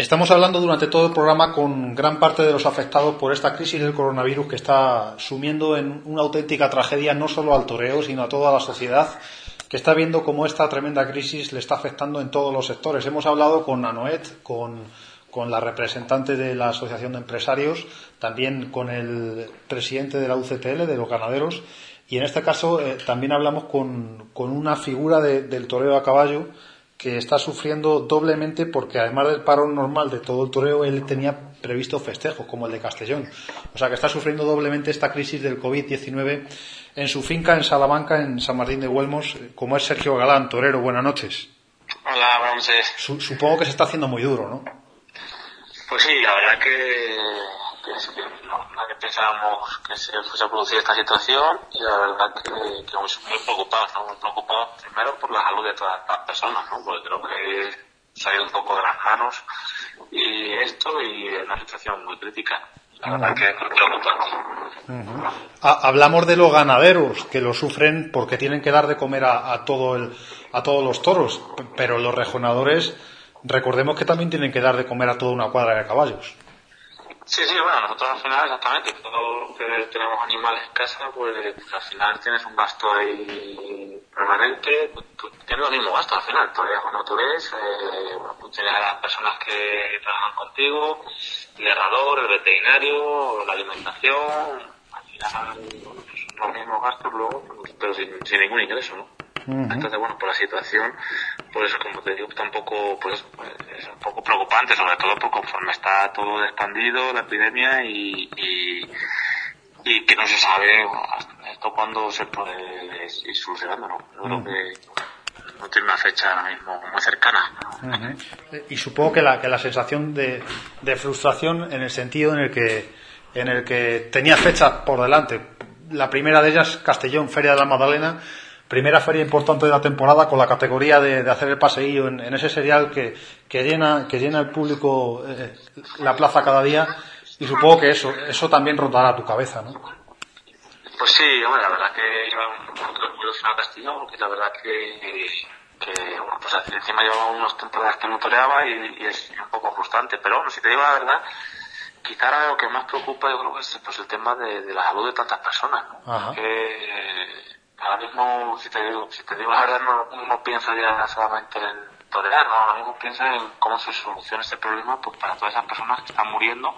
Estamos hablando durante todo el programa con gran parte de los afectados por esta crisis del coronavirus que está sumiendo en una auténtica tragedia no solo al toreo, sino a toda la sociedad, que está viendo cómo esta tremenda crisis le está afectando en todos los sectores. Hemos hablado con Anoet, con, con la representante de la Asociación de Empresarios, también con el presidente de la UCTL, de los ganaderos, y en este caso eh, también hablamos con, con una figura de, del toreo a caballo, que está sufriendo doblemente porque además del paro normal de todo el toreo, él tenía previsto festejos como el de Castellón. O sea que está sufriendo doblemente esta crisis del COVID-19 en su finca en Salamanca, en San Martín de Huelmos, como es Sergio Galán, torero. Buenas noches. Hola, buenas noches. supongo que se está haciendo muy duro, ¿no? Pues sí, la verdad que, que pensábamos que se fuese a producir esta situación y la verdad que, que muy, preocupados, ¿no? Muy preocupados primero por la salud de todas las personas, ¿no? Porque creo que salido un poco de las manos y esto y es una situación muy crítica. La verdad que es preocupante. Hablamos de los ganaderos que lo sufren porque tienen que dar de comer a, a todo el, a todos los toros, pero los rejonadores recordemos que también tienen que dar de comer a toda una cuadra de caballos. Sí, sí, bueno, nosotros al final exactamente, todos que tenemos animales en casa, pues, pues, al final tienes un gasto ahí permanente, tú, tienes los mismos gastos al final, tú ves, eh, bueno, tú tienes a las personas que trabajan contigo, el herrador, el veterinario, la alimentación, al final son los mismos gastos luego, pues, pero sin, sin ningún ingreso, ¿no? Entonces, bueno, por la situación, pues como te digo, tampoco, pues, pues, es un poco preocupante, sobre todo porque conforme está todo expandido, la epidemia, y, y, y que no se sabe esto cuándo se puede ir solucionando, ¿no? Yo creo que no tiene una fecha ahora mismo muy cercana. Y supongo que la, que la sensación de, de frustración en el sentido en el que, en el que tenía fechas por delante. La primera de ellas, Castellón, Feria de la Magdalena, primera feria importante de la temporada con la categoría de, de hacer el paseillo en, en, ese serial que, que, llena que llena el público eh, la plaza cada día y supongo que eso eso también rondará tu cabeza ¿no? pues sí hombre la verdad que yo muy orgulloso a Castellón porque la verdad que que bueno, pues encima llevaba unas temporadas que no toreaba y, y, es un poco frustrante pero bueno si te digo la verdad quizá ahora lo que más preocupa yo creo que es pues el tema de, de la salud de tantas personas ¿no? que ahora mismo, si te digo, si te digo la verdad, no, no pienso ya solamente en tolerar, no, ahora mismo pienso en cómo se soluciona este problema pues para todas esas personas que están muriendo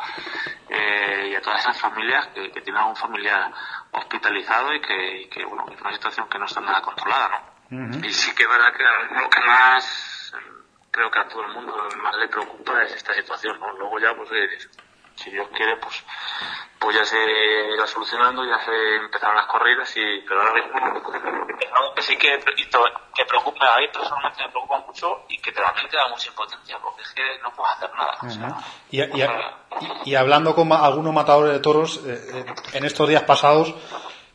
eh, y a todas esas familias que, que tienen a un familiar hospitalizado y que, y que, bueno, es una situación que no está nada controlada, ¿no? Uh -huh. Y sí que es verdad que lo que más creo que a todo el mundo más le preocupa es esta situación, ¿no? Luego ya, pues, eh, si Dios quiere, pues, pues ya se irá solucionando, ya se empezaron las corridas y, pero ahora mismo, algo que sí que, que preocupa, a mí personalmente me preocupa mucho y que realmente da mucha impotencia, porque es que no puedes hacer nada. Uh -huh. o sea, y, y, y, y, hablando con algunos matadores de toros, eh, eh, en estos días pasados,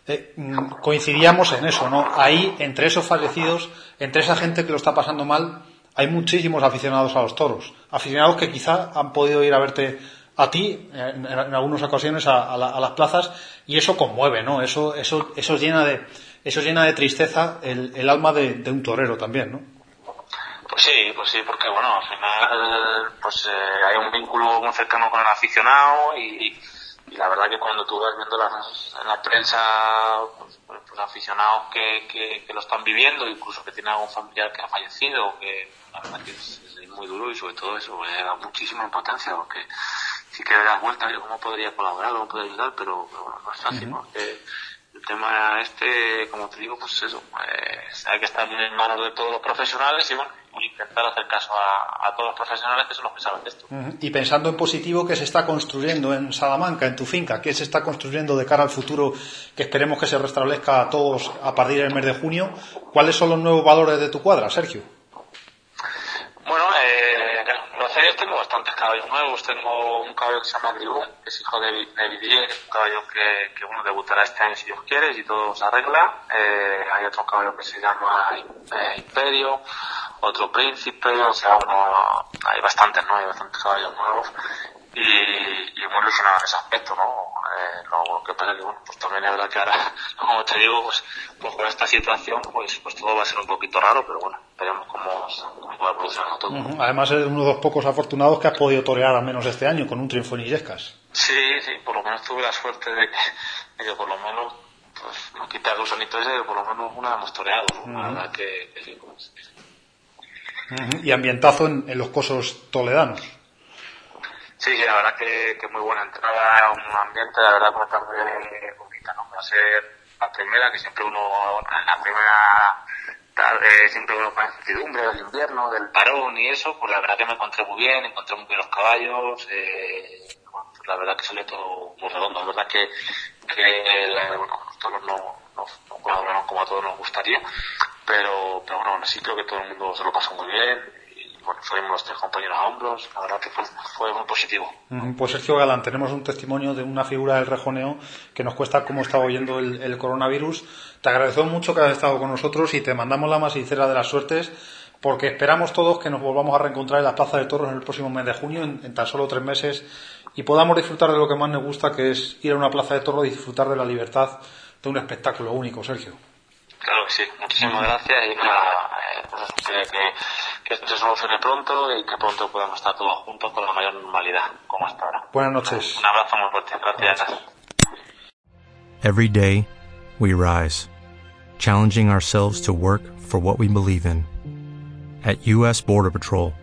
eh, coincidíamos en eso, ¿no? Ahí, entre esos fallecidos, entre esa gente que lo está pasando mal, hay muchísimos aficionados a los toros. Aficionados que quizá han podido ir a verte a ti en, algunas ocasiones a, la, a, las plazas y eso conmueve, ¿no? Eso, eso, eso llena de, eso llena de tristeza el, el alma de, un torero también, ¿no? Pues sí, pues sí, porque bueno, al final, pues eh, hay un vínculo muy cercano con el aficionado y, y la verdad que cuando tú vas viendo las, en la prensa, pues, pues aficionados que, que, lo están viviendo, incluso que tienen algún familiar que ha fallecido, que la verdad que es, es muy duro y sobre todo eso me da muchísima importancia porque sí que das vueltas yo cómo podría colaborar, cómo podría ayudar, pero, pero bueno, no es fácil, uh -huh. porque el tema este, como te digo, pues eso, pues hay que estar en manos de todos los profesionales y bueno, intentar hacer caso a, a, todos los profesionales que son los que saben de esto. Uh -huh. Y pensando en positivo, ¿qué se está construyendo en Salamanca, en tu finca? ¿Qué se está construyendo de cara al futuro que esperemos que se restablezca a todos a partir del mes de junio? ¿Cuáles son los nuevos valores de tu cuadra, Sergio? Hacer tengo bastantes caballos nuevos. Tengo un caballo que se llama Gribú, que es hijo de, de Vidier, un caballo que, que bueno, debutará este año si Dios quiere, y todo se arregla. Eh, hay otro caballo que se llama eh, Imperio, otro Príncipe, o sea, bueno, hay bastantes, ¿no? Hay bastantes caballos nuevos y, y muy ilusionado en ese aspecto, ¿no? Eh, lo que pasa que, bueno, pues también es verdad que ahora, como te digo, pues, pues con esta situación, pues, pues todo va a ser un poquito raro, pero bueno, veremos cómo, cómo va evolucionando todo. Uh -huh. Además, es uno de los pocos afortunados que has podido torear al menos este año con un triunfo en Illescas. Sí, sí, por lo menos tuve la suerte de que, de que por lo menos pues no quita el gusanito ese, por lo menos una hemos toreado, ¿no? Uh -huh. La verdad que, que sí, pues, uh -huh. Y ambientazo en, en los cosos toledanos. Sí, la verdad que, que muy buena entrada, un ambiente, la verdad, como también bonita, ¿no? Va a ser la primera, que siempre uno, la primera tarde, siempre uno con incertidumbre del invierno, del parón y eso, pues la verdad que me encontré muy bien, encontré muy bien los caballos, eh, bueno, pues la verdad que salió todo muy redondo, la verdad que, que bueno, los toros no, no, no colaboraron como a todos nos gustaría, pero, pero bueno, sí creo que todo el mundo se lo pasó muy bien, bueno, fuimos los tres compañeros a hombros, la verdad que fue, fue muy positivo. Pues Sergio Galán, tenemos un testimonio de una figura del rejoneo que nos cuesta cómo está oyendo el, el coronavirus. Te agradecemos mucho que hayas estado con nosotros y te mandamos la más sincera de las suertes porque esperamos todos que nos volvamos a reencontrar en la Plaza de Toros en el próximo mes de junio, en, en, tan solo tres meses, y podamos disfrutar de lo que más nos gusta, que es ir a una Plaza de Toros y disfrutar de la libertad de un espectáculo único, Sergio. Claro que sí, muchísimas gracias y nada, eh, pues, que, que esto se solucione pronto y que pronto podamos estar todos juntos con la mayor normalidad, como hasta ahora. Buenas noches. Un abrazo muy fuerte, gracias. Every day, we rise, challenging ourselves to work for what we believe in. At U.S. Border Patrol,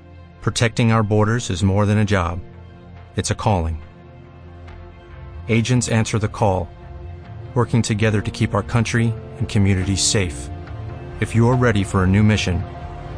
protecting our borders is more than a job, it's a calling. Agents answer the call, working together to keep our country and communities safe. If you're ready for a new mission,